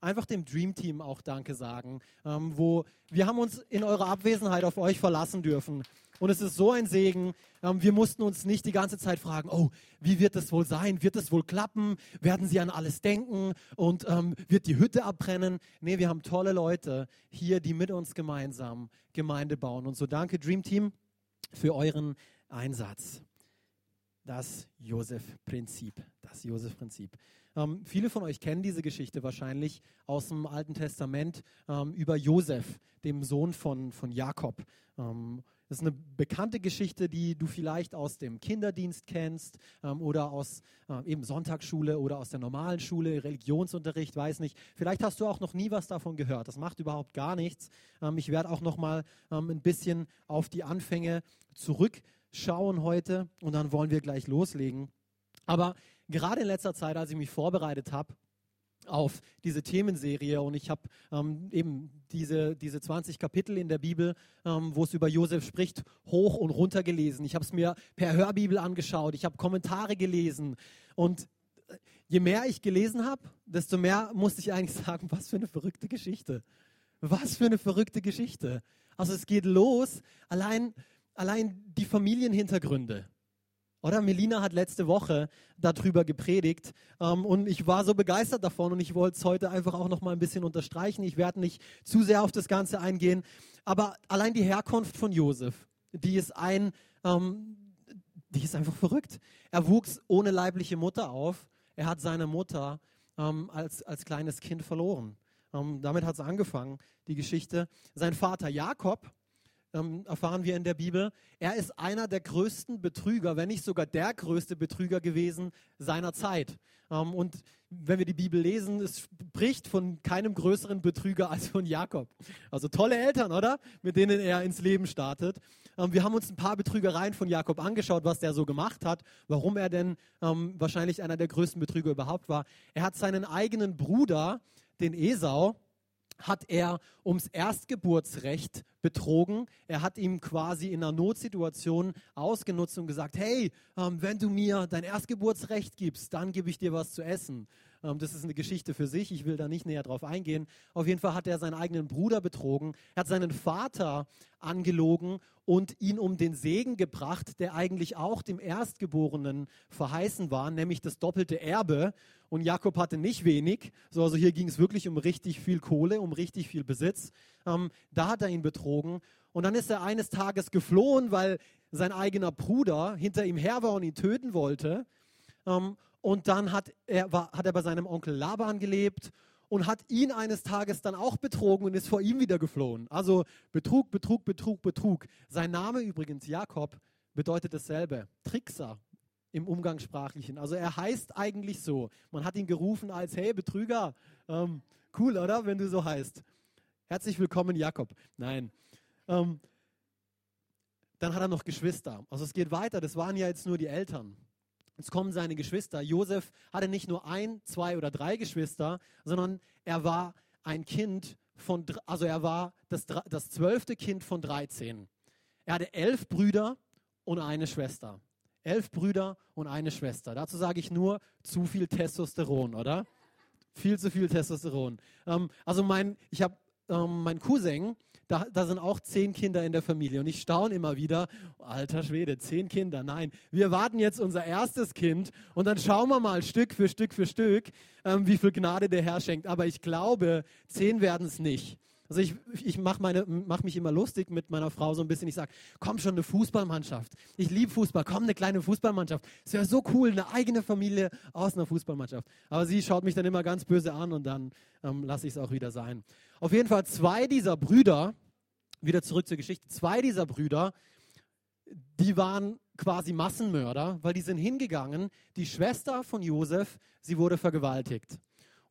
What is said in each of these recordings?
einfach dem Dream Team auch Danke sagen, ähm, wo wir haben uns in eurer Abwesenheit auf euch verlassen dürfen. Und es ist so ein Segen. Ähm, wir mussten uns nicht die ganze Zeit fragen, oh, wie wird es wohl sein? Wird es wohl klappen? Werden sie an alles denken? Und ähm, wird die Hütte abbrennen? Nee, wir haben tolle Leute hier, die mit uns gemeinsam Gemeinde bauen. Und so danke Dream Team für euren Einsatz. Das Josef-Prinzip. Das Josef-Prinzip. Ähm, viele von euch kennen diese Geschichte wahrscheinlich aus dem Alten Testament ähm, über Josef, dem Sohn von, von Jakob. Ähm, das ist eine bekannte Geschichte, die du vielleicht aus dem Kinderdienst kennst ähm, oder aus äh, eben Sonntagsschule oder aus der normalen Schule, Religionsunterricht, weiß nicht. Vielleicht hast du auch noch nie was davon gehört. Das macht überhaupt gar nichts. Ähm, ich werde auch noch mal ähm, ein bisschen auf die Anfänge zurückschauen heute und dann wollen wir gleich loslegen. Aber gerade in letzter Zeit, als ich mich vorbereitet habe, auf diese Themenserie und ich habe ähm, eben diese, diese 20 Kapitel in der Bibel, ähm, wo es über Josef spricht, hoch und runter gelesen. Ich habe es mir per Hörbibel angeschaut, ich habe Kommentare gelesen und äh, je mehr ich gelesen habe, desto mehr musste ich eigentlich sagen, was für eine verrückte Geschichte. Was für eine verrückte Geschichte. Also es geht los, allein, allein die Familienhintergründe. Oder Melina hat letzte Woche darüber gepredigt ähm, und ich war so begeistert davon und ich wollte es heute einfach auch noch mal ein bisschen unterstreichen. Ich werde nicht zu sehr auf das Ganze eingehen, aber allein die Herkunft von Josef, die ist ein, ähm, die ist einfach verrückt. Er wuchs ohne leibliche Mutter auf. Er hat seine Mutter ähm, als, als kleines Kind verloren. Ähm, damit hat es angefangen, die Geschichte. Sein Vater Jakob, ähm, erfahren wir in der Bibel, er ist einer der größten Betrüger, wenn nicht sogar der größte Betrüger gewesen seiner Zeit. Ähm, und wenn wir die Bibel lesen, es spricht von keinem größeren Betrüger als von Jakob. Also tolle Eltern, oder? Mit denen er ins Leben startet. Ähm, wir haben uns ein paar Betrügereien von Jakob angeschaut, was der so gemacht hat, warum er denn ähm, wahrscheinlich einer der größten Betrüger überhaupt war. Er hat seinen eigenen Bruder, den Esau, hat er ums Erstgeburtsrecht betrogen. Er hat ihm quasi in einer Notsituation ausgenutzt und gesagt, hey, ähm, wenn du mir dein Erstgeburtsrecht gibst, dann gebe ich dir was zu essen. Ähm, das ist eine Geschichte für sich, ich will da nicht näher drauf eingehen. Auf jeden Fall hat er seinen eigenen Bruder betrogen, er hat seinen Vater angelogen und ihn um den Segen gebracht, der eigentlich auch dem Erstgeborenen verheißen war, nämlich das doppelte Erbe. Und Jakob hatte nicht wenig, so, also hier ging es wirklich um richtig viel Kohle, um richtig viel Besitz. Ähm, da hat er ihn betrogen. Und dann ist er eines Tages geflohen, weil sein eigener Bruder hinter ihm her war und ihn töten wollte. Ähm, und dann hat er, war, hat er bei seinem Onkel Laban gelebt und hat ihn eines Tages dann auch betrogen und ist vor ihm wieder geflohen. Also Betrug, Betrug, Betrug, Betrug. Sein Name übrigens, Jakob, bedeutet dasselbe. Trickser im Umgangssprachlichen. Also er heißt eigentlich so. Man hat ihn gerufen als, hey Betrüger, ähm, cool, oder? Wenn du so heißt. Herzlich willkommen, Jakob. Nein. Ähm, dann hat er noch Geschwister. Also es geht weiter. Das waren ja jetzt nur die Eltern. Jetzt kommen seine Geschwister. Josef hatte nicht nur ein, zwei oder drei Geschwister, sondern er war ein Kind von, also er war das, das zwölfte Kind von 13. Er hatte elf Brüder und eine Schwester. Elf Brüder und eine Schwester. Dazu sage ich nur zu viel Testosteron, oder? Viel zu viel Testosteron. Ähm, also mein, ich habe ähm, mein Cousin, da, da sind auch zehn Kinder in der Familie. Und ich staune immer wieder, alter Schwede, zehn Kinder. Nein, wir warten jetzt unser erstes Kind und dann schauen wir mal Stück für Stück für Stück, ähm, wie viel Gnade der Herr schenkt. Aber ich glaube, zehn werden es nicht. Also ich, ich mache mach mich immer lustig mit meiner Frau so ein bisschen. Ich sage, komm schon, eine Fußballmannschaft. Ich liebe Fußball, komm, eine kleine Fußballmannschaft. Es wäre so cool, eine eigene Familie aus einer Fußballmannschaft. Aber sie schaut mich dann immer ganz böse an und dann ähm, lasse ich es auch wieder sein. Auf jeden Fall zwei dieser Brüder, wieder zurück zur Geschichte, zwei dieser Brüder, die waren quasi Massenmörder, weil die sind hingegangen, die Schwester von Josef, sie wurde vergewaltigt.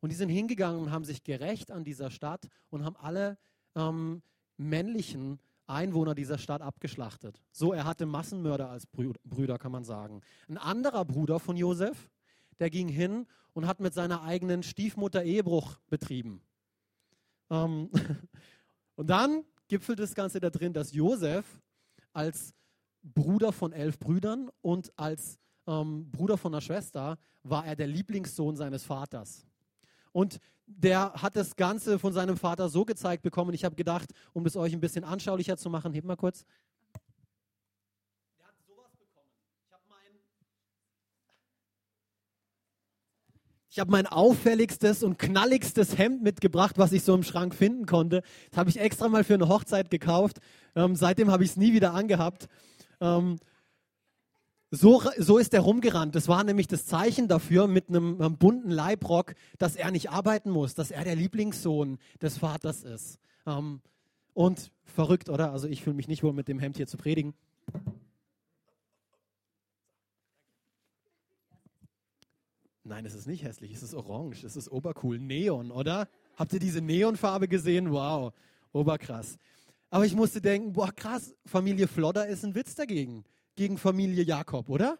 Und die sind hingegangen und haben sich gerecht an dieser Stadt und haben alle ähm, männlichen Einwohner dieser Stadt abgeschlachtet. So, er hatte Massenmörder als Brüder, kann man sagen. Ein anderer Bruder von Josef, der ging hin und hat mit seiner eigenen Stiefmutter Ehebruch betrieben. Ähm, und dann gipfelt das Ganze da drin, dass Josef als Bruder von elf Brüdern und als ähm, Bruder von einer Schwester war er der Lieblingssohn seines Vaters. Und der hat das Ganze von seinem Vater so gezeigt bekommen. Ich habe gedacht, um das euch ein bisschen anschaulicher zu machen, heb mal kurz. Der hat sowas bekommen. Ich habe mein, habe mein auffälligstes und knalligstes Hemd mitgebracht, was ich so im Schrank finden konnte. Das habe ich extra mal für eine Hochzeit gekauft. Ähm, seitdem habe ich es nie wieder angehabt. Ähm, so, so ist er rumgerannt. Das war nämlich das Zeichen dafür mit einem, einem, bunten Leibrock, dass er nicht arbeiten muss, dass er der Lieblingssohn des Vaters ist. Ähm, und verrückt, oder? Also ich fühle mich nicht wohl mit dem Hemd hier zu predigen. Nein, es ist nicht hässlich, es ist orange, es ist obercool. Neon, oder? Habt ihr diese Neonfarbe gesehen? Wow, oberkrass. Aber ich musste denken, boah, krass, Familie Flodder ist ein Witz dagegen gegen Familie Jakob, oder?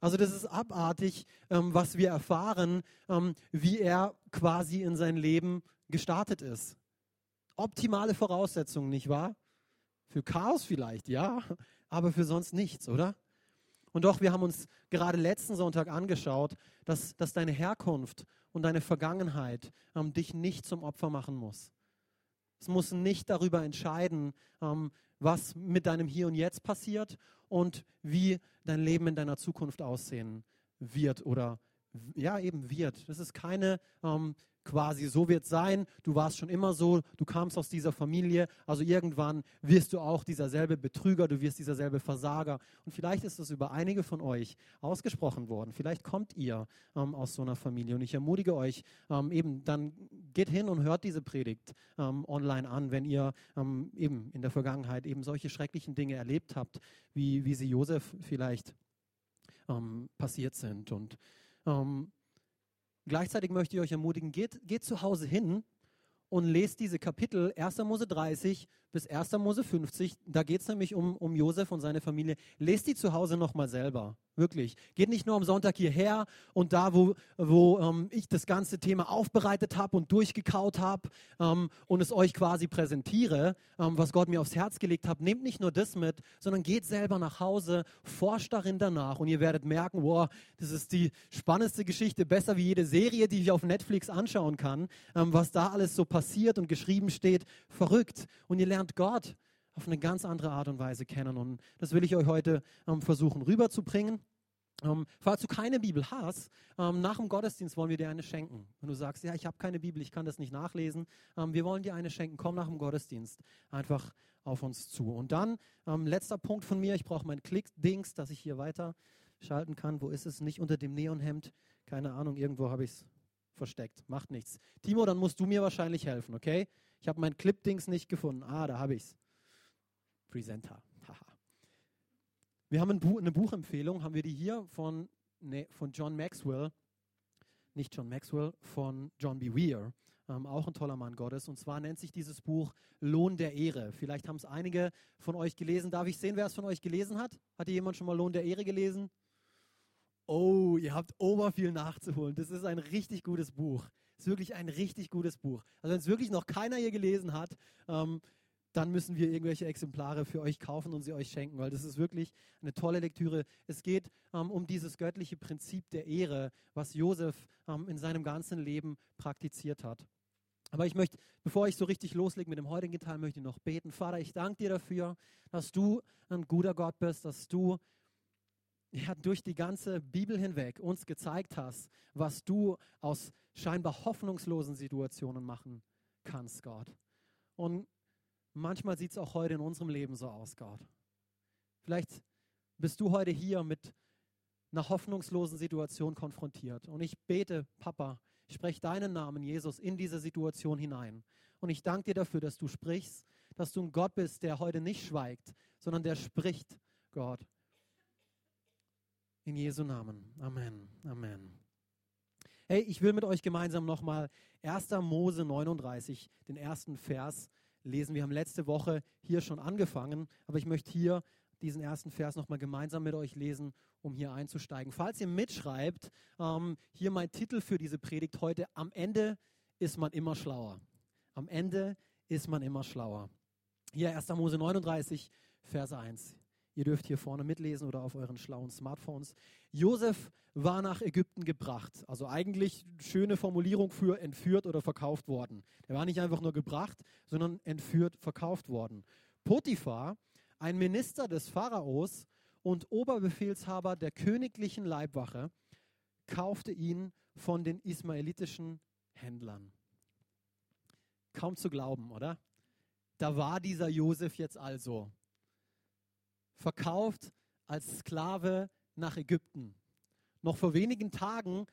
Also das ist abartig, ähm, was wir erfahren, ähm, wie er quasi in sein Leben gestartet ist. Optimale Voraussetzungen, nicht wahr? Für Chaos vielleicht, ja, aber für sonst nichts, oder? Und doch, wir haben uns gerade letzten Sonntag angeschaut, dass, dass deine Herkunft und deine Vergangenheit ähm, dich nicht zum Opfer machen muss. Es muss nicht darüber entscheiden, ähm, was mit deinem Hier und Jetzt passiert und wie dein Leben in deiner Zukunft aussehen wird oder ja eben wird. Das ist keine ähm, quasi, so wird sein, du warst schon immer so, du kamst aus dieser Familie, also irgendwann wirst du auch dieser selbe Betrüger, du wirst dieser selbe Versager. Und vielleicht ist das über einige von euch ausgesprochen worden. Vielleicht kommt ihr ähm, aus so einer Familie. Und ich ermutige euch, ähm, eben dann geht hin und hört diese Predigt ähm, online an, wenn ihr ähm, eben in der Vergangenheit eben solche schrecklichen Dinge erlebt habt, wie, wie sie Josef vielleicht ähm, passiert sind. Und ähm, Gleichzeitig möchte ich euch ermutigen, geht, geht zu Hause hin und lest diese Kapitel 1. Mose 30 bis 1. Mose 50. Da geht es nämlich um, um Josef und seine Familie. Lest die zu Hause nochmal selber. Wirklich. Geht nicht nur am Sonntag hierher und da, wo, wo ähm, ich das ganze Thema aufbereitet habe und durchgekaut habe ähm, und es euch quasi präsentiere, ähm, was Gott mir aufs Herz gelegt hat. Nehmt nicht nur das mit, sondern geht selber nach Hause, forscht darin danach und ihr werdet merken, wow, das ist die spannendste Geschichte, besser wie jede Serie, die ich auf Netflix anschauen kann, ähm, was da alles so passiert und geschrieben steht. Verrückt. Und ihr lernt Gott auf eine ganz andere Art und Weise kennen. Und das will ich euch heute ähm, versuchen rüberzubringen. Ähm, falls du keine Bibel hast, ähm, nach dem Gottesdienst wollen wir dir eine schenken. Wenn du sagst, ja, ich habe keine Bibel, ich kann das nicht nachlesen, ähm, wir wollen dir eine schenken. Komm nach dem Gottesdienst einfach auf uns zu. Und dann, ähm, letzter Punkt von mir, ich brauche mein Klick-Dings, dass ich hier weiter schalten kann. Wo ist es? Nicht unter dem Neonhemd. Keine Ahnung, irgendwo habe ich es versteckt. Macht nichts. Timo, dann musst du mir wahrscheinlich helfen, okay? Ich habe mein Clip-Dings nicht gefunden. Ah, da habe ich es. Presenter. Haha. Wir haben ein Buch, eine Buchempfehlung, haben wir die hier von, nee, von John Maxwell, nicht John Maxwell, von John B. Weir, ähm, auch ein toller Mann Gottes. Und zwar nennt sich dieses Buch Lohn der Ehre. Vielleicht haben es einige von euch gelesen. Darf ich sehen, wer es von euch gelesen hat? Hat jemand schon mal Lohn der Ehre gelesen? Oh, ihr habt ober viel nachzuholen. Das ist ein richtig gutes Buch. Das ist wirklich ein richtig gutes Buch. Also wenn es wirklich noch keiner hier gelesen hat, ähm, dann müssen wir irgendwelche Exemplare für euch kaufen und sie euch schenken, weil das ist wirklich eine tolle Lektüre. Es geht ähm, um dieses göttliche Prinzip der Ehre, was Josef ähm, in seinem ganzen Leben praktiziert hat. Aber ich möchte, bevor ich so richtig loslege mit dem heutigen Teil, möchte ich noch beten. Vater, ich danke dir dafür, dass du ein guter Gott bist, dass du ja, durch die ganze Bibel hinweg uns gezeigt hast, was du aus scheinbar hoffnungslosen Situationen machen kannst, Gott. Und manchmal sieht es auch heute in unserem Leben so aus, Gott. Vielleicht bist du heute hier mit einer hoffnungslosen Situation konfrontiert. Und ich bete, Papa, ich spreche deinen Namen, Jesus, in diese Situation hinein. Und ich danke dir dafür, dass du sprichst, dass du ein Gott bist, der heute nicht schweigt, sondern der spricht, Gott. In Jesu Namen. Amen. Amen. Hey, ich will mit euch gemeinsam nochmal 1. Mose 39, den ersten Vers lesen. Wir haben letzte Woche hier schon angefangen, aber ich möchte hier diesen ersten Vers nochmal gemeinsam mit euch lesen, um hier einzusteigen. Falls ihr mitschreibt, ähm, hier mein Titel für diese Predigt heute, am Ende ist man immer schlauer. Am Ende ist man immer schlauer. Hier 1. Mose 39, Vers 1. Ihr dürft hier vorne mitlesen oder auf euren schlauen Smartphones. Josef war nach Ägypten gebracht. Also eigentlich schöne Formulierung für entführt oder verkauft worden. Er war nicht einfach nur gebracht, sondern entführt, verkauft worden. Potiphar, ein Minister des Pharaos und Oberbefehlshaber der königlichen Leibwache, kaufte ihn von den ismaelitischen Händlern. Kaum zu glauben, oder? Da war dieser Josef jetzt also verkauft als Sklave nach Ägypten. Noch vor wenigen Tagen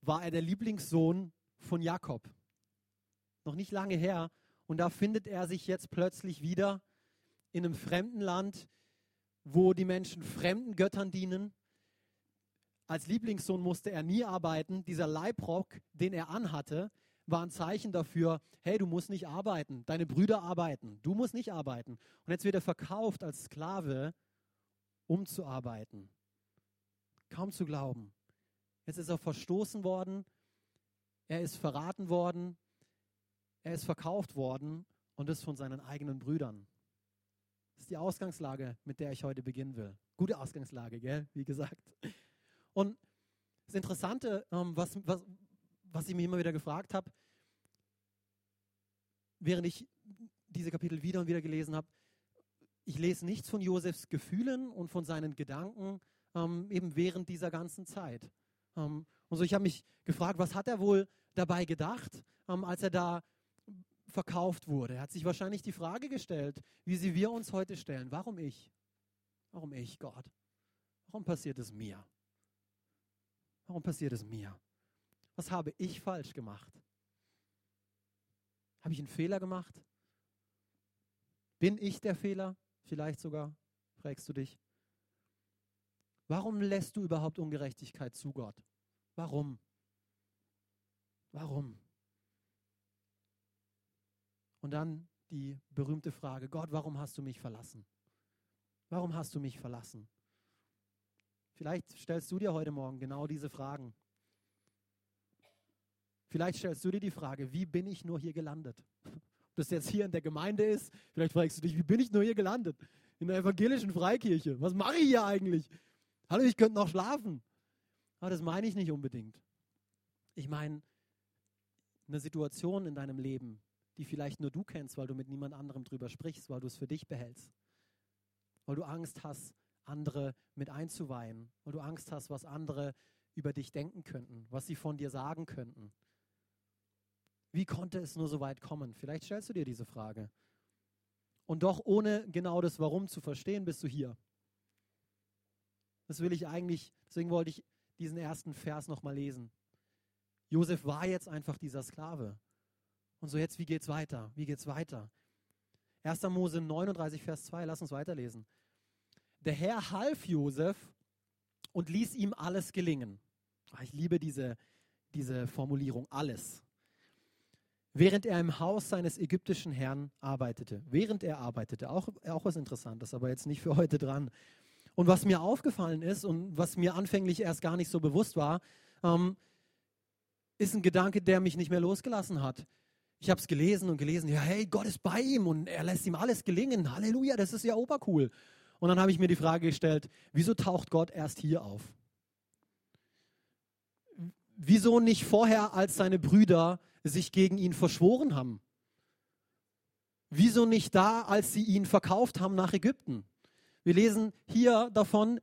war er der Lieblingssohn von Jakob. Noch nicht lange her. Und da findet er sich jetzt plötzlich wieder in einem fremden Land, wo die Menschen fremden Göttern dienen. Als Lieblingssohn musste er nie arbeiten. Dieser Leibrock, den er anhatte, war ein Zeichen dafür, hey, du musst nicht arbeiten, deine Brüder arbeiten, du musst nicht arbeiten. Und jetzt wird er verkauft als Sklave, um zu arbeiten. Kaum zu glauben. Jetzt ist er verstoßen worden, er ist verraten worden, er ist verkauft worden und das von seinen eigenen Brüdern. Das ist die Ausgangslage, mit der ich heute beginnen will. Gute Ausgangslage, gell? Wie gesagt. Und das Interessante, ähm, was, was, was ich mir immer wieder gefragt habe, während ich diese Kapitel wieder und wieder gelesen habe, ich lese nichts von Josefs Gefühlen und von seinen Gedanken ähm, eben während dieser ganzen Zeit. Ähm, und so, ich habe mich gefragt, was hat er wohl dabei gedacht, ähm, als er da verkauft wurde? Er hat sich wahrscheinlich die Frage gestellt, wie sie wir uns heute stellen. Warum ich? Warum ich, Gott? Warum passiert es mir? Warum passiert es mir? Was habe ich falsch gemacht? Habe ich einen Fehler gemacht? Bin ich der Fehler? Vielleicht sogar, fragst du dich. Warum lässt du überhaupt Ungerechtigkeit zu, Gott? Warum? Warum? Und dann die berühmte Frage, Gott, warum hast du mich verlassen? Warum hast du mich verlassen? Vielleicht stellst du dir heute Morgen genau diese Fragen. Vielleicht stellst du dir die Frage, wie bin ich nur hier gelandet? Ob das jetzt hier in der Gemeinde ist, vielleicht fragst du dich, wie bin ich nur hier gelandet? In der evangelischen Freikirche. Was mache ich hier eigentlich? Hallo, ich könnte noch schlafen. Aber das meine ich nicht unbedingt. Ich meine eine Situation in deinem Leben, die vielleicht nur du kennst, weil du mit niemand anderem drüber sprichst, weil du es für dich behältst. Weil du Angst hast, andere mit einzuweihen, weil du Angst hast, was andere über dich denken könnten, was sie von dir sagen könnten. Wie konnte es nur so weit kommen? Vielleicht stellst du dir diese Frage. Und doch ohne genau das Warum zu verstehen, bist du hier. Das will ich eigentlich, deswegen wollte ich diesen ersten Vers nochmal lesen. Josef war jetzt einfach dieser Sklave. Und so jetzt, wie geht's weiter? Wie geht's weiter? 1. Mose 39, Vers 2, lass uns weiterlesen. Der Herr half Josef und ließ ihm alles gelingen. Ah, ich liebe diese, diese Formulierung, alles während er im Haus seines ägyptischen Herrn arbeitete. Während er arbeitete, auch, auch was Interessantes, aber jetzt nicht für heute dran. Und was mir aufgefallen ist und was mir anfänglich erst gar nicht so bewusst war, ähm, ist ein Gedanke, der mich nicht mehr losgelassen hat. Ich habe es gelesen und gelesen, ja, hey, Gott ist bei ihm und er lässt ihm alles gelingen. Halleluja, das ist ja obercool. Und dann habe ich mir die Frage gestellt, wieso taucht Gott erst hier auf? Wieso nicht vorher, als seine Brüder sich gegen ihn verschworen haben? Wieso nicht da, als sie ihn verkauft haben nach Ägypten? Wir lesen hier davon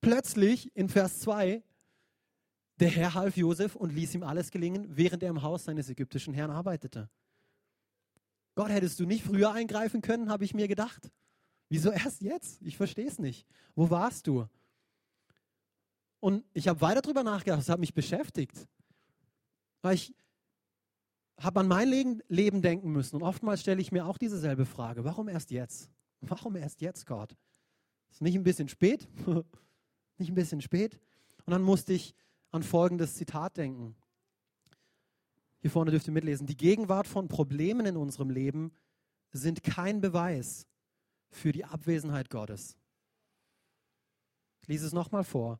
plötzlich in Vers 2, der Herr half Josef und ließ ihm alles gelingen, während er im Haus seines ägyptischen Herrn arbeitete. Gott, hättest du nicht früher eingreifen können, habe ich mir gedacht. Wieso erst jetzt? Ich verstehe es nicht. Wo warst du? Und ich habe weiter darüber nachgedacht, es hat mich beschäftigt. Weil ich habe an mein Leben denken müssen. Und oftmals stelle ich mir auch dieselbe Frage. Warum erst jetzt? Warum erst jetzt, Gott? Ist nicht ein bisschen spät? nicht ein bisschen spät? Und dann musste ich an folgendes Zitat denken. Hier vorne dürft ihr mitlesen. Die Gegenwart von Problemen in unserem Leben sind kein Beweis für die Abwesenheit Gottes. Ich lese es nochmal vor.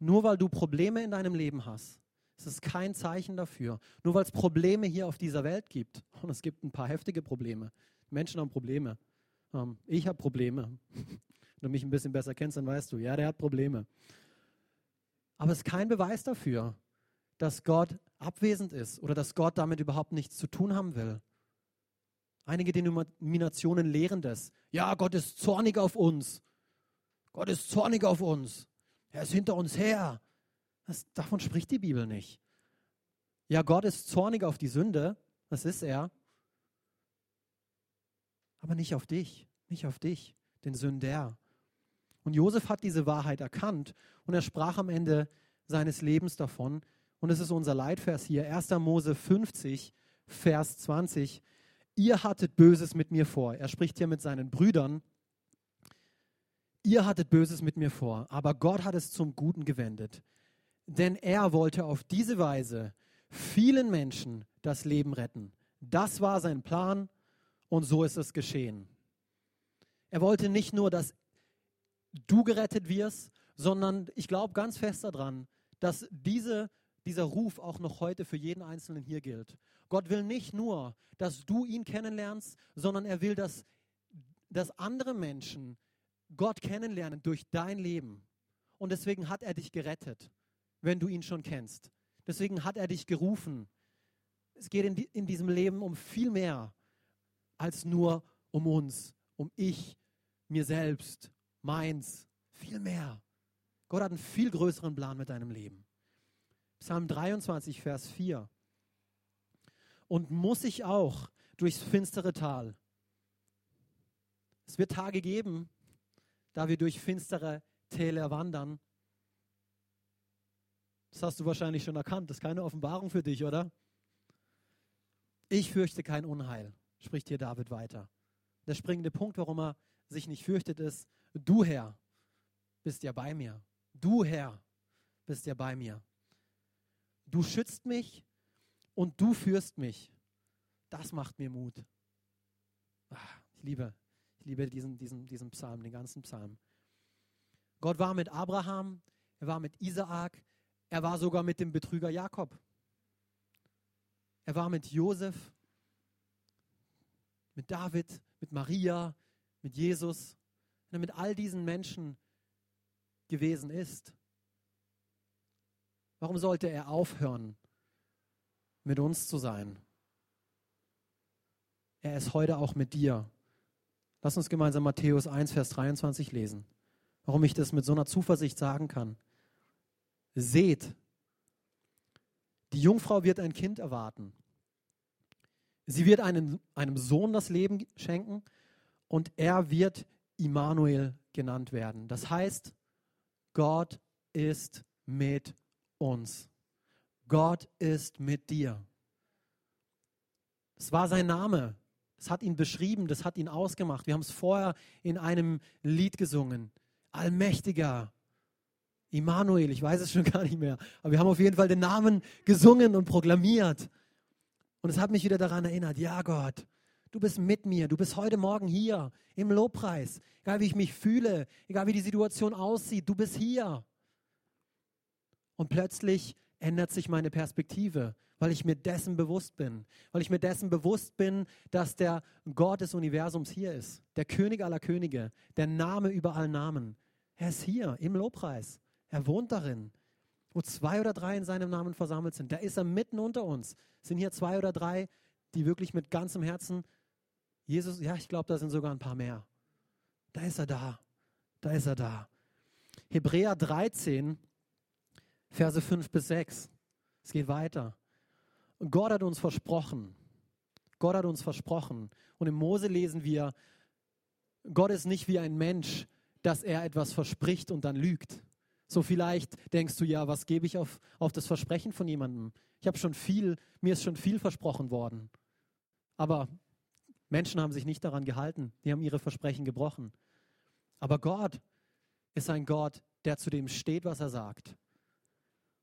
Nur weil du Probleme in deinem Leben hast, es ist kein Zeichen dafür. Nur weil es Probleme hier auf dieser Welt gibt, und es gibt ein paar heftige Probleme, Menschen haben Probleme, Ähm, ich habe Probleme. Wenn du mich ein bisschen besser kennst, dann weißt du, ja, der hat Probleme. Aber es ist kein Beweis dafür, dass Gott abwesend ist oder dass Gott damit überhaupt nichts zu tun haben will. Einige Denominationen lehren das. Ja, Gott ist zornig auf uns. Gott ist zornig auf uns. Er ist hinter uns her. Das, davon spricht die Bibel nicht. Ja, Gott ist zornig auf die Sünde. Das ist er. Aber nicht auf dich. Nicht auf dich, den Sünder. Und Josef hat diese Wahrheit erkannt und er sprach am Ende seines Lebens davon. Und es ist unser Leitvers hier, 1. Mose 50, Vers 20. Ihr hattet Böses mit mir vor. Er spricht hier mit seinen Brüdern. Ihr hattet Böses mit mir vor, aber Gott hat es zum Guten gewendet. Denn er wollte auf diese Weise vielen Menschen das Leben retten. Das war sein Plan und so ist es geschehen. Er wollte nicht nur, dass du gerettet wirst, sondern ich glaube ganz fest daran, dass diese, dieser Ruf auch noch heute für jeden Einzelnen hier gilt. Gott will nicht nur, dass du ihn kennenlernst, sondern er will, dass, dass andere Menschen Gott kennenlernen durch dein Leben. Und deswegen hat er dich gerettet, wenn du ihn schon kennst. Deswegen hat er dich gerufen. Es geht in, die, in diesem Leben um viel mehr als nur um uns, um ich, mir selbst, meins, viel mehr. Gott hat einen viel größeren Plan mit deinem Leben. Psalm 23, Vers 4. Und muss ich auch durchs finstere Tal. Es wird Tage geben, da wir durch finstere Täler wandern. Das hast du wahrscheinlich schon erkannt. Das ist keine Offenbarung für dich, oder? Ich fürchte kein Unheil, spricht hier David weiter. Der springende Punkt, warum er sich nicht fürchtet, ist, du Herr bist ja bei mir. Du Herr bist ja bei mir. Du schützt mich und du führst mich. Das macht mir Mut. Ach, ich liebe, ich liebe diesen, diesen, diesen Psalm, den ganzen Psalm. Gott war mit Abraham, er war mit Isaak, er war sogar mit dem Betrüger Jakob. Er war mit Josef, mit David, mit Maria, mit Jesus. Wenn er mit all diesen Menschen gewesen ist, warum sollte er aufhören, mit uns zu sein? Er ist heute auch mit dir. Lass uns gemeinsam Matthäus 1, Vers 23 lesen. Warum ich das mit so einer Zuversicht sagen kann. Seht, die Jungfrau wird ein Kind erwarten. Sie wird einem, einem Sohn das Leben schenken und er wird Immanuel genannt werden. Das heißt, Gott ist mit uns. Gott ist mit dir. Das war sein Name. Das hat ihn beschrieben, das hat ihn ausgemacht. Wir haben es vorher in einem Lied gesungen. Allmächtiger, Immanuel, ich weiß es schon gar nicht mehr, aber wir haben auf jeden Fall den Namen gesungen und proklamiert. Und es hat mich wieder daran erinnert, ja Gott, du bist mit mir, du bist heute Morgen hier im Lobpreis, egal wie ich mich fühle, egal wie die Situation aussieht, du bist hier. Und plötzlich ändert sich meine Perspektive, weil ich mir dessen bewusst bin, weil ich mir dessen bewusst bin, dass der Gott des Universums hier ist, der König aller Könige, der Name über allen Namen. Er ist hier im Lobpreis. Er wohnt darin. Wo zwei oder drei in seinem Namen versammelt sind, da ist er mitten unter uns. Sind hier zwei oder drei, die wirklich mit ganzem Herzen Jesus, ja, ich glaube, da sind sogar ein paar mehr. Da ist er da. Da ist er da. Hebräer 13, Verse 5 bis 6. Es geht weiter. Gott hat uns versprochen. Gott hat uns versprochen. Und im Mose lesen wir, Gott ist nicht wie ein Mensch, dass er etwas verspricht und dann lügt. So vielleicht denkst du, ja, was gebe ich auf, auf das Versprechen von jemandem? Ich habe schon viel, mir ist schon viel versprochen worden. Aber Menschen haben sich nicht daran gehalten. Die haben ihre Versprechen gebrochen. Aber Gott ist ein Gott, der zu dem steht, was er sagt.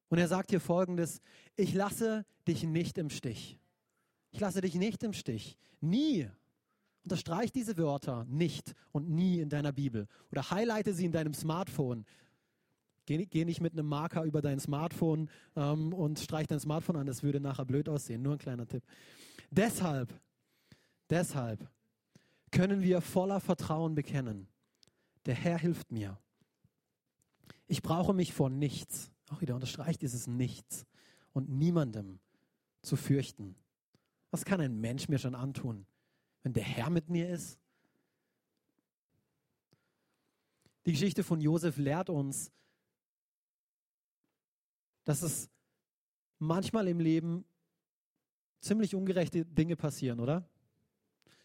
Und er sagt hier folgendes, ich lasse dich nicht im Stich. Ich lasse dich nicht im Stich. Nie. Unterstreich diese Wörter nicht und nie in deiner Bibel. Oder highlighte sie in deinem Smartphone. Geh, geh nicht mit einem Marker über dein Smartphone ähm, und streich dein Smartphone an. Das würde nachher blöd aussehen. Nur ein kleiner Tipp. Deshalb, deshalb können wir voller Vertrauen bekennen. Der Herr hilft mir. Ich brauche mich vor nichts, auch wieder unterstreicht dieses Nichts und niemandem zu fürchten. Was kann ein Mensch mir schon antun, wenn der Herr mit mir ist? Die Geschichte von Josef lehrt uns, dass es manchmal im Leben ziemlich ungerechte Dinge passieren, oder?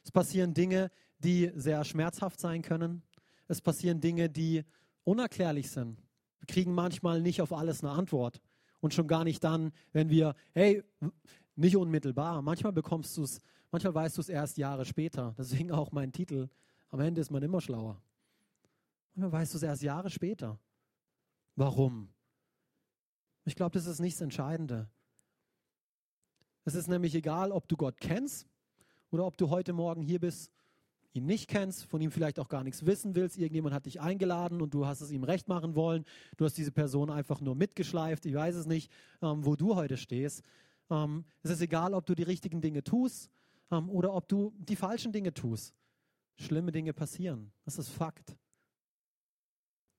Es passieren Dinge, die sehr schmerzhaft sein können. Es passieren Dinge, die unerklärlich sind. Wir kriegen manchmal nicht auf alles eine Antwort. Und schon gar nicht dann, wenn wir, hey, nicht unmittelbar. Manchmal bekommst du es, manchmal weißt du es erst Jahre später. Deswegen auch mein Titel. Am Ende ist man immer schlauer. Manchmal weißt du es erst Jahre später. Warum? Ich glaube, das ist nicht das Entscheidende. Es ist nämlich egal, ob du Gott kennst oder ob du heute Morgen hier bist, ihn nicht kennst, von ihm vielleicht auch gar nichts wissen willst. Irgendjemand hat dich eingeladen und du hast es ihm recht machen wollen. Du hast diese Person einfach nur mitgeschleift. Ich weiß es nicht, ähm, wo du heute stehst. Ähm, es ist egal, ob du die richtigen Dinge tust ähm, oder ob du die falschen Dinge tust. Schlimme Dinge passieren. Das ist Fakt.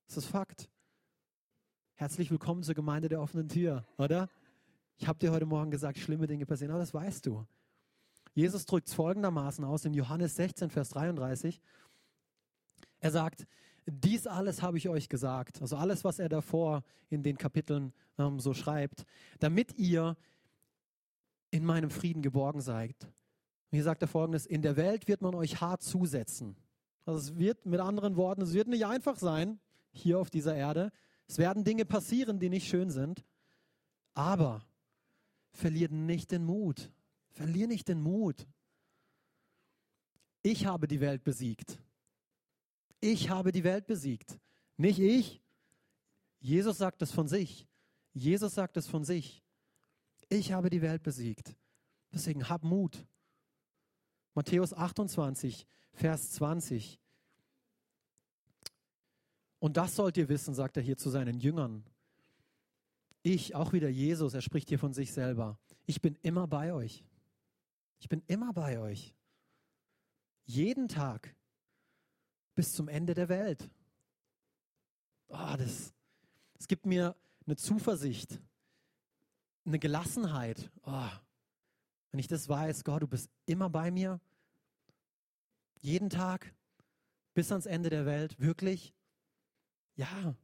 Das ist Fakt. Herzlich willkommen zur Gemeinde der offenen Tür, oder? Ich habe dir heute Morgen gesagt, schlimme Dinge passieren, aber das weißt du. Jesus drückt es folgendermaßen aus in Johannes 16, Vers 33. Er sagt, dies alles habe ich euch gesagt, also alles, was er davor in den Kapiteln ähm, so schreibt, damit ihr in meinem Frieden geborgen seid. Hier sagt er folgendes, in der Welt wird man euch hart zusetzen. Also es wird, mit anderen Worten, es wird nicht einfach sein, hier auf dieser Erde. Es werden Dinge passieren, die nicht schön sind. Aber verliert nicht den Mut. Verlier nicht den Mut. Ich habe die Welt besiegt. Ich habe die Welt besiegt. Nicht ich. Jesus sagt es von sich. Jesus sagt es von sich. Ich habe die Welt besiegt. Deswegen hab Mut. Matthäus 28, Vers 20. Und das sollt ihr wissen, sagt er hier zu seinen Jüngern. Ich, auch wieder Jesus, er spricht hier von sich selber. Ich bin immer bei euch. Ich bin immer bei euch. Jeden Tag bis zum Ende der Welt. Oh, das, das gibt mir eine Zuversicht, eine Gelassenheit. Oh, wenn ich das weiß, Gott, du bist immer bei mir. Jeden Tag bis ans Ende der Welt. Wirklich? Ja,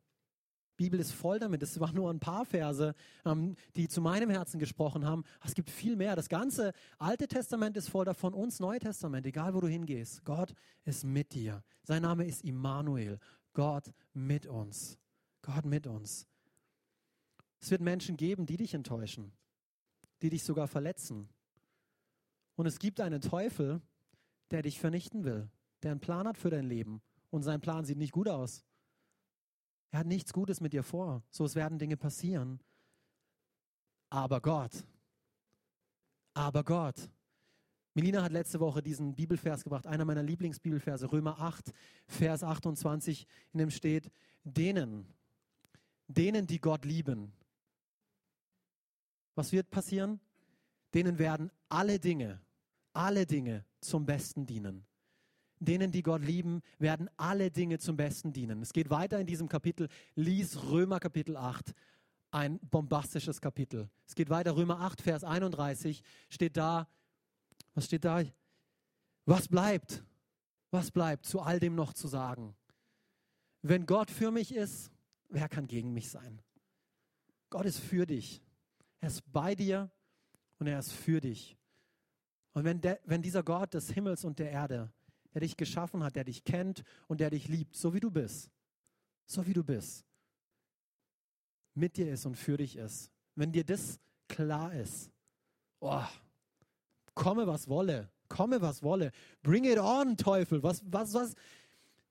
Bibel ist voll damit. Das waren nur ein paar Verse, ähm, die zu meinem Herzen gesprochen haben. Es gibt viel mehr. Das ganze Alte Testament ist voll davon, uns Neue Testament, egal wo du hingehst. Gott ist mit dir. Sein Name ist Immanuel. Gott mit uns. Gott mit uns. Es wird Menschen geben, die dich enttäuschen, die dich sogar verletzen. Und es gibt einen Teufel, der dich vernichten will, der einen Plan hat für dein Leben. Und sein Plan sieht nicht gut aus. Er hat nichts Gutes mit dir vor. So es werden Dinge passieren. Aber Gott, aber Gott. Melina hat letzte Woche diesen Bibelvers gebracht, einer meiner Lieblingsbibelverse, Römer 8, Vers 28, in dem steht, denen, denen, die Gott lieben. Was wird passieren? Denen werden alle Dinge, alle Dinge zum Besten dienen denen, die Gott lieben, werden alle Dinge zum Besten dienen. Es geht weiter in diesem Kapitel. Lies Römer Kapitel 8, ein bombastisches Kapitel. Es geht weiter, Römer 8, Vers 31 steht da, was steht da? Was bleibt? Was bleibt zu all dem noch zu sagen? Wenn Gott für mich ist, wer kann gegen mich sein? Gott ist für dich. Er ist bei dir und er ist für dich. Und wenn, der, wenn dieser Gott des Himmels und der Erde der dich geschaffen hat, der dich kennt und der dich liebt, so wie du bist. So wie du bist. Mit dir ist und für dich ist. Wenn dir das klar ist, oh, komme was wolle, komme was wolle, bring it on, Teufel, was, was, was,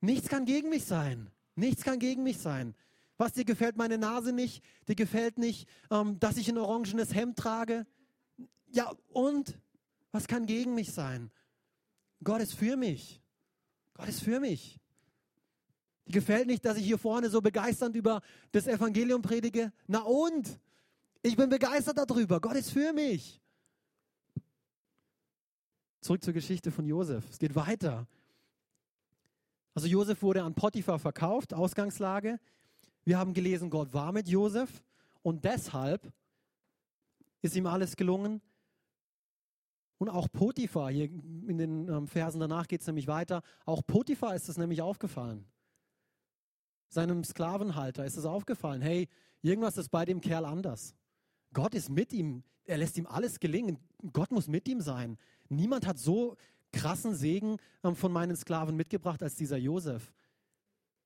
nichts kann gegen mich sein. Nichts kann gegen mich sein. Was dir gefällt meine Nase nicht, dir gefällt nicht, ähm, dass ich ein orangenes Hemd trage. Ja, und was kann gegen mich sein? Gott ist für mich. Gott ist für mich. Die gefällt nicht, dass ich hier vorne so begeisternd über das Evangelium predige. Na und? Ich bin begeistert darüber. Gott ist für mich. Zurück zur Geschichte von Josef. Es geht weiter. Also Josef wurde an Potiphar verkauft, Ausgangslage. Wir haben gelesen, Gott war mit Josef und deshalb ist ihm alles gelungen. Und auch Potiphar, hier in den ähm, Versen danach geht es nämlich weiter, auch Potiphar ist es nämlich aufgefallen. Seinem Sklavenhalter ist es aufgefallen, hey, irgendwas ist bei dem Kerl anders. Gott ist mit ihm, er lässt ihm alles gelingen. Gott muss mit ihm sein. Niemand hat so krassen Segen ähm, von meinen Sklaven mitgebracht als dieser Josef.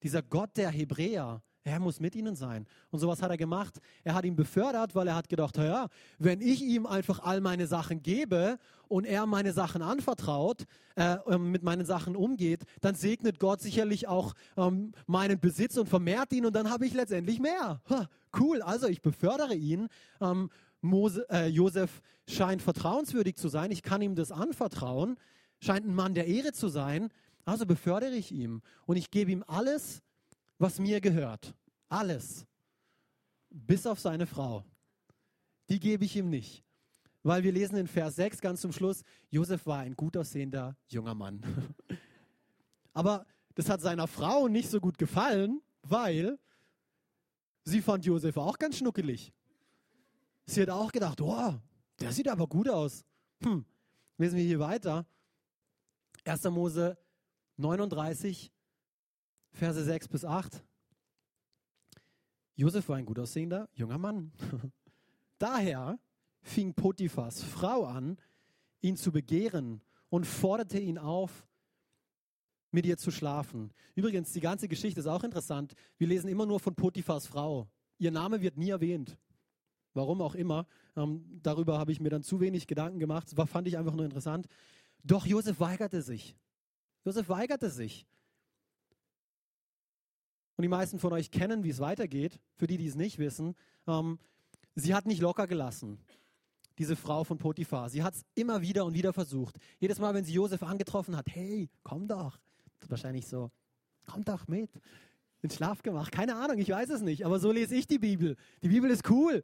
Dieser Gott der Hebräer, er muss mit ihnen sein. Und sowas hat er gemacht. Er hat ihn befördert, weil er hat gedacht, ja, wenn ich ihm einfach all meine Sachen gebe und er meine Sachen anvertraut, äh, ähm, mit meinen Sachen umgeht, dann segnet Gott sicherlich auch ähm, meinen Besitz und vermehrt ihn und dann habe ich letztendlich mehr. Ha, cool, also ich befördere ihn. Ähm, Mose, äh, Josef scheint vertrauenswürdig zu sein. Ich kann ihm das anvertrauen. Scheint ein Mann der Ehre zu sein. Also befördere ich ihm und ich gebe ihm alles, was mir gehört. Alles. Bis auf seine Frau. Die gebe ich ihm nicht. Weil wir lesen in Vers 6 ganz zum Schluss, Josef war ein gut aussehender junger Mann. Aber das hat seiner Frau nicht so gut gefallen, weil sie fand Josef auch ganz schnuckelig. Sie hat auch gedacht, oh, der sieht aber gut aus. Hm. Lesen wir hier weiter. 1. Mose 39, Verse 6 bis 8. Josef war ein gut aussehender junger Mann. Daher fing Potiphas Frau an, ihn zu begehren und forderte ihn auf, mit ihr zu schlafen. Übrigens, die ganze Geschichte ist auch interessant. Wir lesen immer nur von Potiphas Frau. Ihr Name wird nie erwähnt. Warum auch immer. Ähm, darüber habe ich mir dann zu wenig Gedanken gemacht. Das fand ich einfach nur interessant. Doch Josef weigerte sich. Josef weigerte sich. Und die meisten von euch kennen, wie es weitergeht. Für die, die es nicht wissen, ähm, sie hat nicht locker gelassen, diese Frau von Potiphar. Sie hat es immer wieder und wieder versucht. Jedes Mal, wenn sie Josef angetroffen hat, hey, komm doch. Wahrscheinlich so, komm doch mit. Ins Schlaf gemacht. Keine Ahnung, ich weiß es nicht. Aber so lese ich die Bibel. Die Bibel ist cool.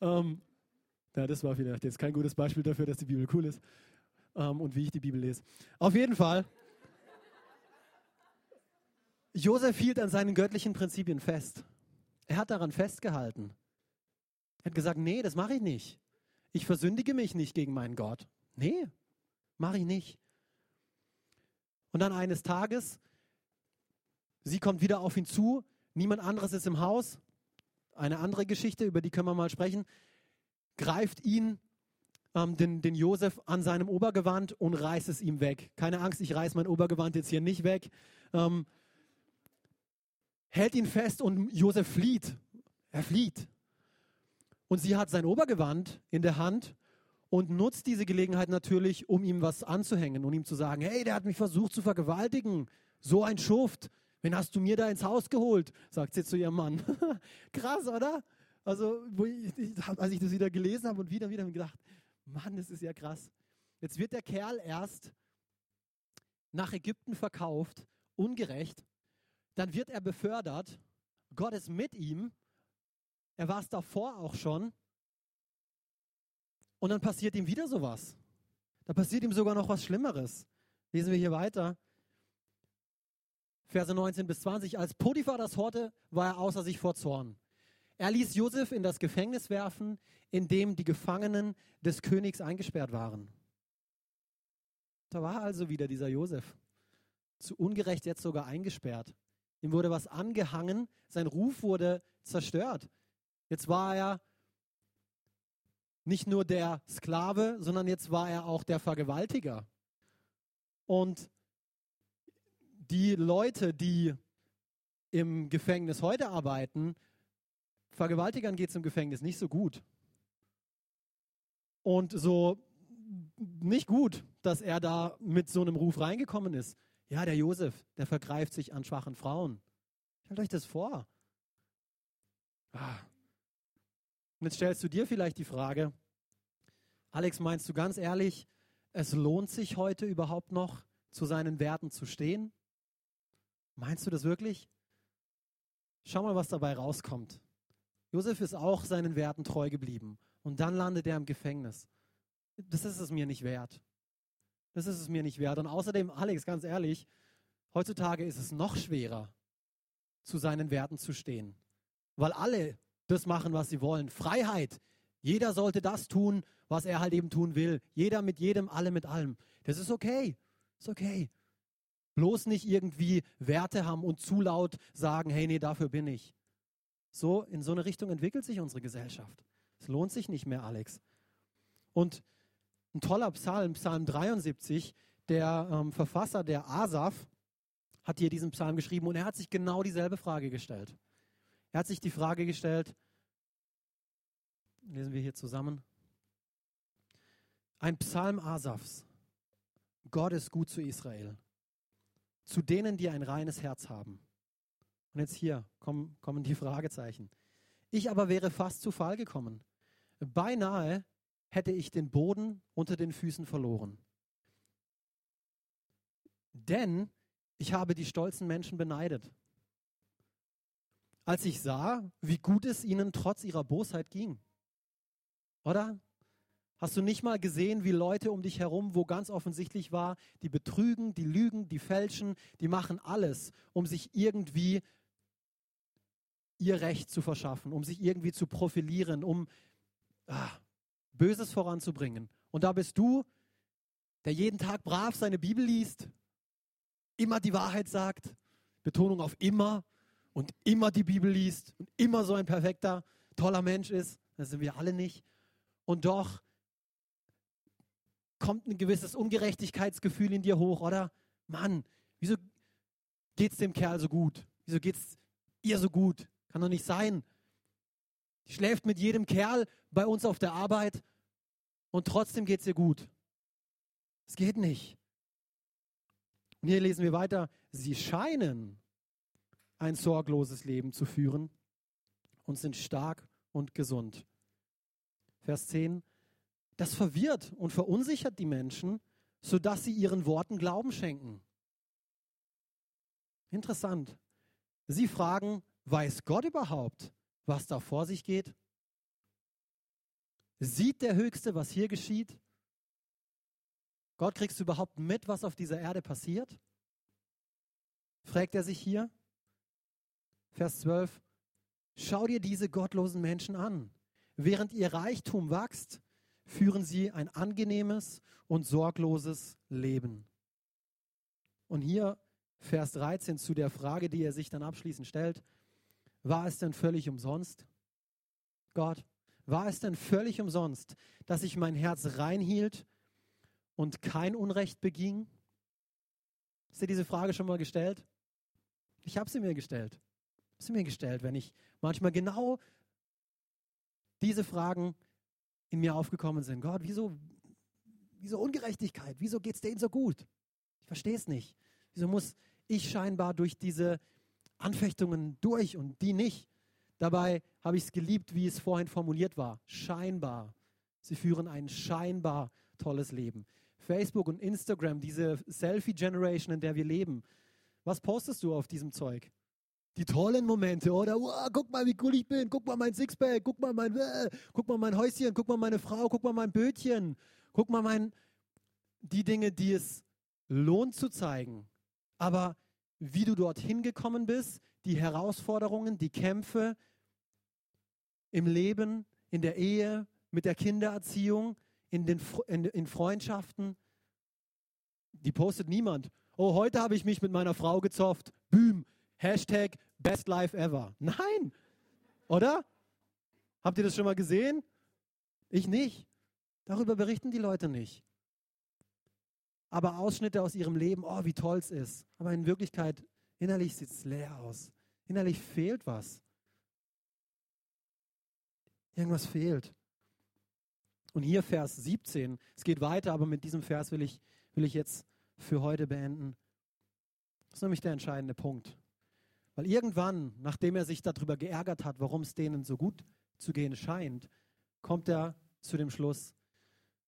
Ähm, ja, das war vielleicht jetzt kein gutes Beispiel dafür, dass die Bibel cool ist ähm, und wie ich die Bibel lese. Auf jeden Fall. Josef hielt an seinen göttlichen Prinzipien fest. Er hat daran festgehalten. Er hat gesagt, nee, das mache ich nicht. Ich versündige mich nicht gegen meinen Gott. Nee, mache ich nicht. Und dann eines Tages, sie kommt wieder auf ihn zu, niemand anderes ist im Haus. Eine andere Geschichte, über die können wir mal sprechen, greift ihn, ähm, den, den Josef, an seinem Obergewand und reißt es ihm weg. Keine Angst, ich reiße mein Obergewand jetzt hier nicht weg. Ähm, hält ihn fest und Josef flieht. Er flieht. Und sie hat sein Obergewand in der Hand und nutzt diese Gelegenheit natürlich, um ihm was anzuhängen und ihm zu sagen, hey, der hat mich versucht zu vergewaltigen. So ein Schuft. Wen hast du mir da ins Haus geholt? sagt sie zu ihrem Mann. Krass, oder? Also, ich, als ich das wieder gelesen habe und wieder wieder gedacht, Mann, das ist ja krass. Jetzt wird der Kerl erst nach Ägypten verkauft, ungerecht, dann wird er befördert. Gott ist mit ihm. Er war es davor auch schon. Und dann passiert ihm wieder sowas. Da passiert ihm sogar noch was Schlimmeres. Lesen wir hier weiter. Verse 19 bis 20. Als Potiphar das horte, war er außer sich vor Zorn. Er ließ Josef in das Gefängnis werfen, in dem die Gefangenen des Königs eingesperrt waren. Da war also wieder dieser Josef. Zu Ungerecht jetzt sogar eingesperrt. Ihm wurde was angehangen, sein Ruf wurde zerstört. Jetzt war er nicht nur der Sklave, sondern jetzt war er auch der Vergewaltiger. Und die Leute, die im Gefängnis heute arbeiten, Vergewaltigern geht es im Gefängnis nicht so gut. Und so nicht gut, dass er da mit so einem Ruf reingekommen ist. Ja, der Josef, der vergreift sich an schwachen Frauen. Stellt euch das vor. Ah. Und jetzt stellst du dir vielleicht die Frage, Alex, meinst du ganz ehrlich, es lohnt sich heute überhaupt noch, zu seinen Werten zu stehen? Meinst du das wirklich? Schau mal, was dabei rauskommt. Josef ist auch seinen Werten treu geblieben und dann landet er im Gefängnis. Das ist es mir nicht wert. Das ist es mir nicht wert. Und außerdem, Alex, ganz ehrlich, heutzutage ist es noch schwerer, zu seinen Werten zu stehen, weil alle das machen, was sie wollen. Freiheit. Jeder sollte das tun, was er halt eben tun will. Jeder mit jedem, alle mit allem. Das ist okay. Ist okay. Bloß nicht irgendwie Werte haben und zu laut sagen, hey, nee, dafür bin ich. So, in so eine Richtung entwickelt sich unsere Gesellschaft. Es lohnt sich nicht mehr, Alex. Und ein toller Psalm, Psalm 73, der ähm, Verfasser, der Asaf, hat hier diesen Psalm geschrieben und er hat sich genau dieselbe Frage gestellt. Er hat sich die Frage gestellt, lesen wir hier zusammen, ein Psalm Asafs. Gott ist gut zu Israel, zu denen, die ein reines Herz haben. Und jetzt hier kommen, kommen die Fragezeichen. Ich aber wäre fast zu Fall gekommen. Beinahe hätte ich den Boden unter den Füßen verloren. Denn ich habe die stolzen Menschen beneidet. Als ich sah, wie gut es ihnen trotz ihrer Bosheit ging. Oder? Hast du nicht mal gesehen, wie Leute um dich herum, wo ganz offensichtlich war, die betrügen, die lügen, die fälschen, die machen alles, um sich irgendwie ihr Recht zu verschaffen, um sich irgendwie zu profilieren, um ah, Böses voranzubringen. Und da bist du, der jeden Tag brav seine Bibel liest, immer die Wahrheit sagt, Betonung auf immer und immer die Bibel liest und immer so ein perfekter, toller Mensch ist. Das sind wir alle nicht. Und doch kommt ein gewisses Ungerechtigkeitsgefühl in dir hoch, oder? Mann, wieso geht es dem Kerl so gut? Wieso geht es ihr so gut? Kann doch nicht sein. Die schläft mit jedem Kerl bei uns auf der Arbeit und trotzdem geht es ihr gut. Es geht nicht. Und hier lesen wir weiter, sie scheinen ein sorgloses Leben zu führen und sind stark und gesund. Vers 10, das verwirrt und verunsichert die Menschen, sodass sie ihren Worten Glauben schenken. Interessant. Sie fragen, weiß Gott überhaupt, was da vor sich geht? Sieht der Höchste, was hier geschieht? Gott, kriegst du überhaupt mit, was auf dieser Erde passiert? Fragt er sich hier. Vers 12. Schau dir diese gottlosen Menschen an. Während ihr Reichtum wächst, führen sie ein angenehmes und sorgloses Leben. Und hier Vers 13 zu der Frage, die er sich dann abschließend stellt. War es denn völlig umsonst? Gott, war es denn völlig umsonst, dass ich mein Herz reinhielt und kein Unrecht beging? Hast du diese Frage schon mal gestellt? Ich habe sie mir gestellt. Habe sie mir gestellt, wenn ich manchmal genau diese Fragen in mir aufgekommen sind. Gott, wieso, wieso Ungerechtigkeit? Wieso geht es denen so gut? Ich verstehe es nicht. Wieso muss ich scheinbar durch diese Anfechtungen durch und die nicht? Dabei habe ich es geliebt, wie es vorhin formuliert war. Scheinbar. Sie führen ein scheinbar tolles Leben. Facebook und Instagram, diese Selfie-Generation, in der wir leben. Was postest du auf diesem Zeug? Die tollen Momente, oder? Wow, guck mal, wie cool ich bin. Guck mal mein Sixpack. Guck mal mein, äh, guck mal mein Häuschen. Guck mal meine Frau. Guck mal mein Bötchen. Guck mal mein, die Dinge, die es lohnt zu zeigen. Aber wie du dorthin gekommen bist, die Herausforderungen, die Kämpfe im Leben, in der Ehe, mit der Kindererziehung, in den in, in Freundschaften, die postet niemand. Oh, heute habe ich mich mit meiner Frau gezofft. Boom. Hashtag Best Life Ever. Nein. Oder? Habt ihr das schon mal gesehen? Ich nicht. Darüber berichten die Leute nicht. Aber Ausschnitte aus ihrem Leben, oh, wie toll es ist. Aber in Wirklichkeit, innerlich sieht es leer aus. Innerlich fehlt was. Irgendwas fehlt. Und hier Vers 17. Es geht weiter, aber mit diesem Vers will ich, will ich jetzt für heute beenden. Das ist nämlich der entscheidende Punkt. Weil irgendwann, nachdem er sich darüber geärgert hat, warum es denen so gut zu gehen scheint, kommt er zu dem Schluss,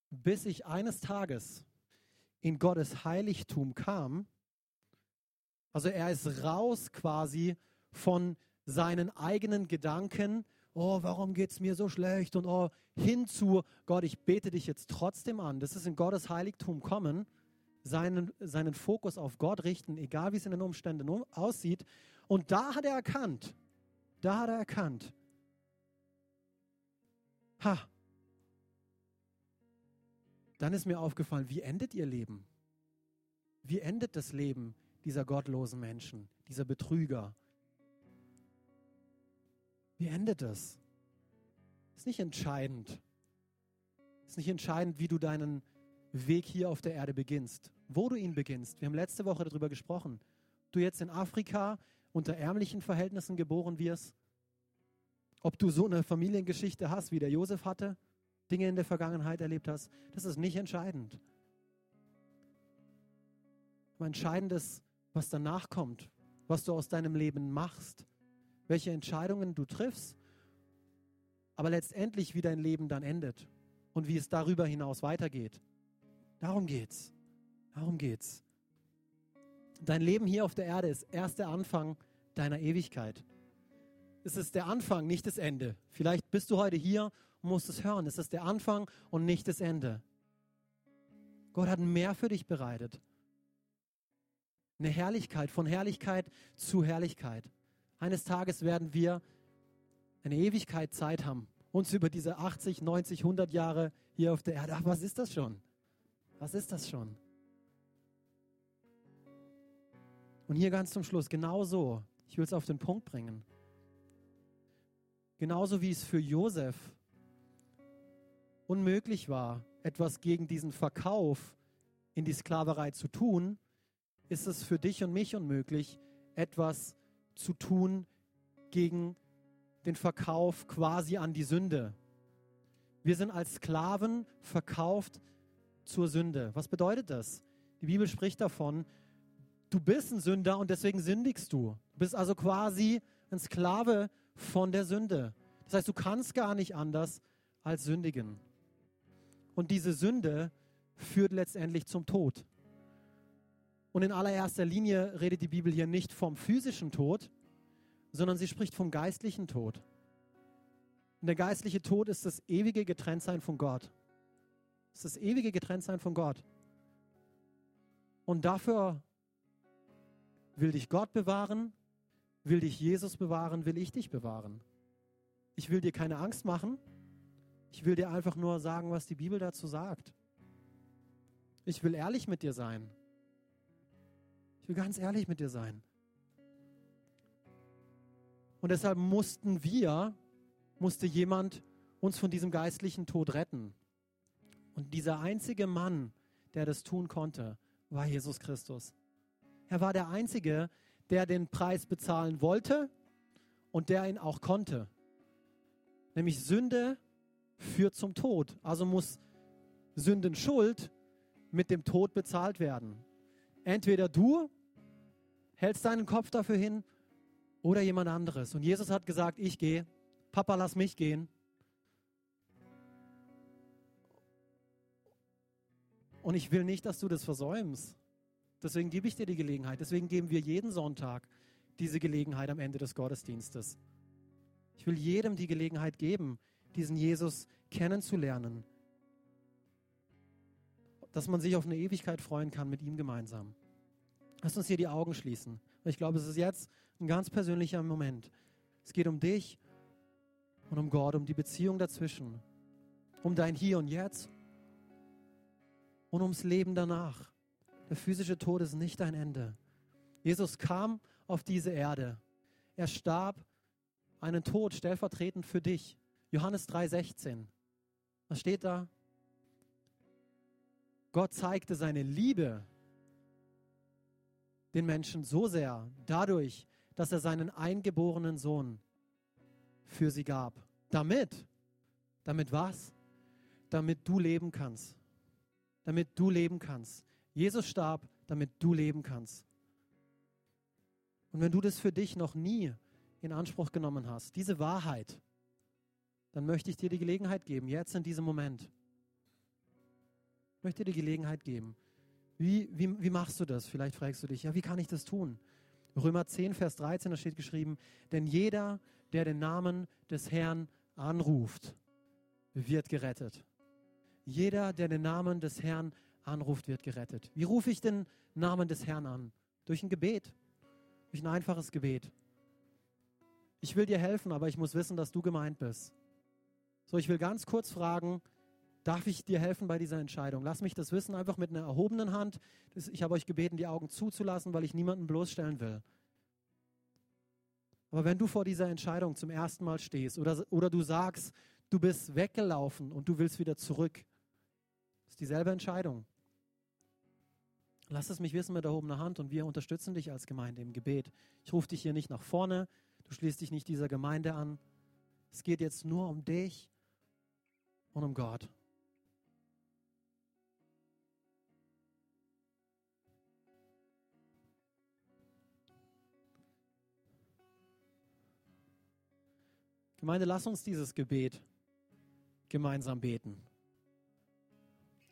bis ich eines Tages in Gottes Heiligtum kam, also er ist raus quasi von seinen eigenen Gedanken, oh, warum geht es mir so schlecht? Und oh, hin zu, Gott, ich bete dich jetzt trotzdem an. Das ist in Gottes Heiligtum kommen. Seinen, seinen Fokus auf Gott richten, egal wie es in den Umständen aussieht. Und da hat er erkannt, da hat er erkannt, ha, dann ist mir aufgefallen, wie endet ihr Leben? Wie endet das Leben dieser gottlosen Menschen, dieser Betrüger? Wie endet es? Ist nicht entscheidend. Ist nicht entscheidend, wie du deinen Weg hier auf der Erde beginnst, wo du ihn beginnst. Wir haben letzte Woche darüber gesprochen. Du jetzt in Afrika unter ärmlichen Verhältnissen geboren wirst, ob du so eine Familiengeschichte hast, wie der Josef hatte, Dinge in der Vergangenheit erlebt hast, das ist nicht entscheidend. Entscheidend ist, was danach kommt, was du aus deinem Leben machst, welche Entscheidungen du triffst, aber letztendlich, wie dein Leben dann endet und wie es darüber hinaus weitergeht. Darum geht's. Darum geht's. Dein Leben hier auf der Erde ist erst der Anfang deiner Ewigkeit. Es ist der Anfang, nicht das Ende. Vielleicht bist du heute hier musst es hören. Es ist der Anfang und nicht das Ende. Gott hat mehr für dich bereitet. Eine Herrlichkeit, von Herrlichkeit zu Herrlichkeit. Eines Tages werden wir eine Ewigkeit Zeit haben, uns über diese 80, 90, 100 Jahre hier auf der Erde. Ach, was ist das schon? Was ist das schon? Und hier ganz zum Schluss, genauso, ich will es auf den Punkt bringen. Genauso wie es für Josef unmöglich war, etwas gegen diesen Verkauf in die Sklaverei zu tun, ist es für dich und mich unmöglich, etwas zu tun gegen den Verkauf quasi an die Sünde. Wir sind als Sklaven verkauft zur Sünde. Was bedeutet das? Die Bibel spricht davon, du bist ein Sünder und deswegen sündigst du. Du bist also quasi ein Sklave von der Sünde. Das heißt, du kannst gar nicht anders als sündigen. Und diese Sünde führt letztendlich zum Tod. Und in allererster Linie redet die Bibel hier nicht vom physischen Tod, sondern sie spricht vom geistlichen Tod. Und der geistliche Tod ist das ewige Getrenntsein von Gott. Es ist das ewige Getrenntsein von Gott. Und dafür will dich Gott bewahren, will dich Jesus bewahren, will ich dich bewahren. Ich will dir keine Angst machen. Ich will dir einfach nur sagen, was die Bibel dazu sagt. Ich will ehrlich mit dir sein. Ich will ganz ehrlich mit dir sein. Und deshalb mussten wir, musste jemand uns von diesem geistlichen Tod retten. Und dieser einzige Mann, der das tun konnte, war Jesus Christus. Er war der Einzige, der den Preis bezahlen wollte und der ihn auch konnte. Nämlich Sünde führt zum Tod. Also muss Sündenschuld mit dem Tod bezahlt werden. Entweder du hältst deinen Kopf dafür hin oder jemand anderes. Und Jesus hat gesagt, ich gehe. Papa, lass mich gehen. Und ich will nicht, dass du das versäumst. Deswegen gebe ich dir die Gelegenheit. Deswegen geben wir jeden Sonntag diese Gelegenheit am Ende des Gottesdienstes. Ich will jedem die Gelegenheit geben, diesen Jesus kennenzulernen. Dass man sich auf eine Ewigkeit freuen kann mit ihm gemeinsam. Lass uns hier die Augen schließen. Ich glaube, es ist jetzt ein ganz persönlicher Moment. Es geht um dich und um Gott, um die Beziehung dazwischen, um dein Hier und Jetzt und ums Leben danach. Der physische Tod ist nicht dein Ende. Jesus kam auf diese Erde. Er starb einen Tod stellvertretend für dich. Johannes 3:16. Was steht da? Gott zeigte seine Liebe den Menschen so sehr dadurch, dass er seinen eingeborenen Sohn für sie gab. Damit, damit was? Damit du leben kannst. Damit du leben kannst. Jesus starb, damit du leben kannst. Und wenn du das für dich noch nie in Anspruch genommen hast, diese Wahrheit, dann möchte ich dir die Gelegenheit geben, jetzt in diesem Moment. Ich möchte dir die Gelegenheit geben. Wie, wie, wie machst du das? Vielleicht fragst du dich, ja, wie kann ich das tun? Römer 10, Vers 13, da steht geschrieben, denn jeder, der den Namen des Herrn anruft, wird gerettet. Jeder, der den Namen des Herrn anruft, wird gerettet. Wie rufe ich den Namen des Herrn an? Durch ein Gebet, durch ein einfaches Gebet. Ich will dir helfen, aber ich muss wissen, dass du gemeint bist. So, ich will ganz kurz fragen, darf ich dir helfen bei dieser Entscheidung? Lass mich das wissen, einfach mit einer erhobenen Hand. Ich habe euch gebeten, die Augen zuzulassen, weil ich niemanden bloßstellen will. Aber wenn du vor dieser Entscheidung zum ersten Mal stehst oder, oder du sagst, du bist weggelaufen und du willst wieder zurück, ist dieselbe Entscheidung. Lass es mich wissen mit erhobener Hand und wir unterstützen dich als Gemeinde im Gebet. Ich rufe dich hier nicht nach vorne, du schließt dich nicht dieser Gemeinde an. Es geht jetzt nur um dich und um Gott. Gemeinde, lass uns dieses Gebet gemeinsam beten.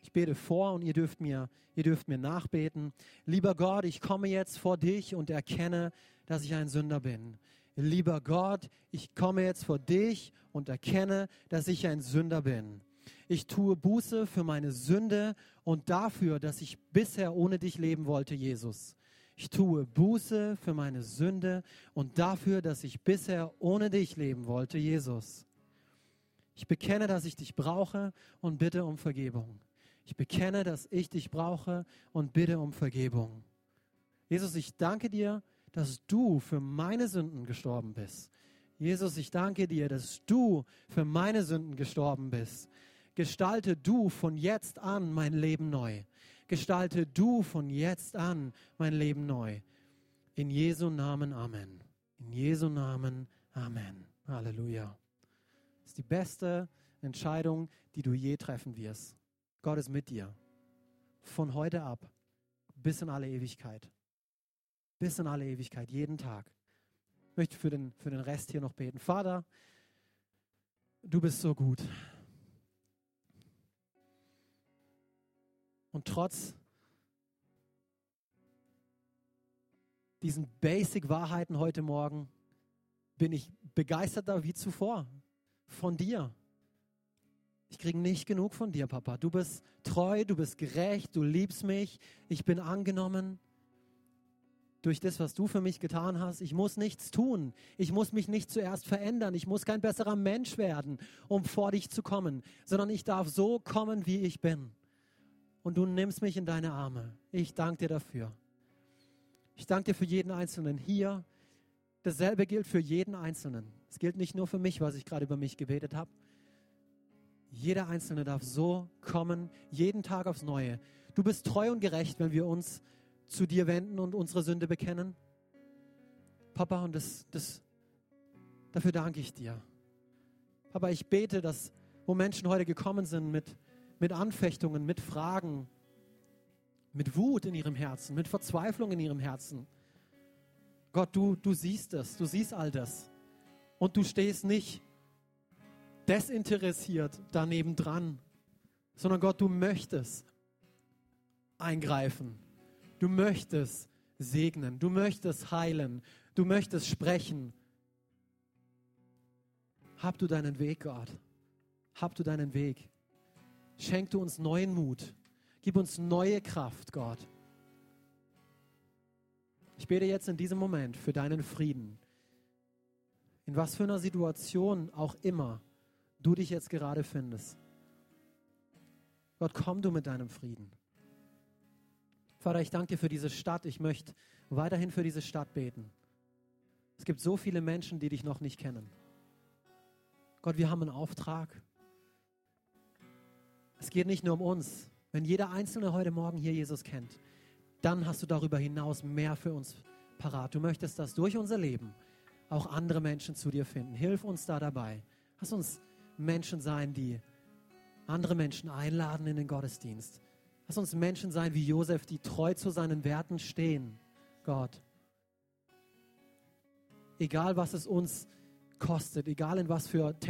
Ich bete vor und ihr dürft mir, ihr dürft mir nachbeten. Lieber Gott, ich komme jetzt vor dich und erkenne, dass ich ein Sünder bin. Lieber Gott, ich komme jetzt vor dich und erkenne, dass ich ein Sünder bin. Ich tue Buße für meine Sünde und dafür, dass ich bisher ohne dich leben wollte, Jesus. Ich tue Buße für meine Sünde und dafür, dass ich bisher ohne dich leben wollte, Jesus. Ich bekenne, dass ich dich brauche und bitte um Vergebung. Ich bekenne, dass ich dich brauche und bitte um Vergebung. Jesus, ich danke dir, dass du für meine Sünden gestorben bist. Jesus, ich danke dir, dass du für meine Sünden gestorben bist. Gestalte du von jetzt an mein Leben neu. Gestalte du von jetzt an mein Leben neu. In Jesu Namen Amen. In Jesu Namen Amen. Halleluja. Das ist die beste Entscheidung, die du je treffen wirst. Gott ist mit dir. Von heute ab bis in alle Ewigkeit. Bis in alle Ewigkeit, jeden Tag. Ich möchte für den, für den Rest hier noch beten. Vater, du bist so gut. Und trotz diesen Basic-Wahrheiten heute Morgen bin ich begeisterter wie zuvor von dir. Ich kriege nicht genug von dir, Papa. Du bist treu, du bist gerecht, du liebst mich. Ich bin angenommen durch das, was du für mich getan hast. Ich muss nichts tun. Ich muss mich nicht zuerst verändern. Ich muss kein besserer Mensch werden, um vor dich zu kommen, sondern ich darf so kommen, wie ich bin. Und du nimmst mich in deine Arme. Ich danke dir dafür. Ich danke dir für jeden Einzelnen hier. Dasselbe gilt für jeden Einzelnen. Es gilt nicht nur für mich, was ich gerade über mich gebetet habe, jeder Einzelne darf so kommen, jeden Tag aufs Neue. Du bist treu und gerecht, wenn wir uns zu dir wenden und unsere Sünde bekennen. Papa, und das, das, dafür danke ich dir. Papa, ich bete, dass wo Menschen heute gekommen sind mit, mit Anfechtungen, mit Fragen, mit Wut in ihrem Herzen, mit Verzweiflung in ihrem Herzen. Gott, du, du siehst es, du siehst all das. Und du stehst nicht desinteressiert daneben dran, sondern Gott, du möchtest eingreifen. Du möchtest segnen. Du möchtest heilen. Du möchtest sprechen. Hab du deinen Weg, Gott. Hab du deinen Weg. Schenk du uns neuen Mut. Gib uns neue Kraft, Gott. Ich bete jetzt in diesem Moment für deinen Frieden. In was für einer Situation auch immer du dich jetzt gerade findest. Gott, komm du mit deinem Frieden. Vater, ich danke dir für diese Stadt. Ich möchte weiterhin für diese Stadt beten. Es gibt so viele Menschen, die dich noch nicht kennen. Gott, wir haben einen Auftrag. Es geht nicht nur um uns. Wenn jeder Einzelne heute Morgen hier Jesus kennt, dann hast du darüber hinaus mehr für uns parat. Du möchtest, dass durch unser Leben auch andere Menschen zu dir finden. Hilf uns da dabei. Lass uns Menschen sein, die andere Menschen einladen in den Gottesdienst. Lass uns Menschen sein wie Josef, die treu zu seinen Werten stehen, Gott. Egal was es uns kostet, egal in was für